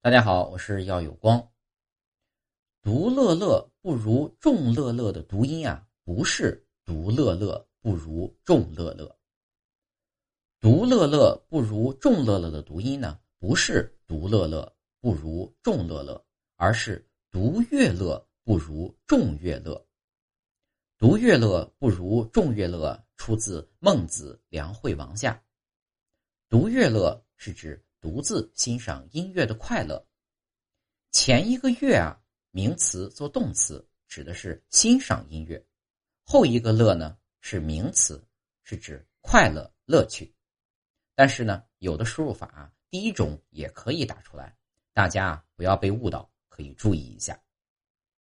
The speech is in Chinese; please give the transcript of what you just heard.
大家好，我是耀有光。独乐乐不如众乐乐的读音啊，不是独乐乐不如众乐乐。独乐乐不如众乐乐的读音呢，不是独乐乐不如众乐乐，而是独乐乐不如众乐乐。独乐乐不如众乐乐，出自《孟子·梁惠王下》。独乐乐是指。独自欣赏音乐的快乐。前一个“乐”啊，名词做动词，指的是欣赏音乐；后一个“乐”呢，是名词，是指快乐、乐趣。但是呢，有的输入法啊第一种也可以打出来，大家不要被误导，可以注意一下。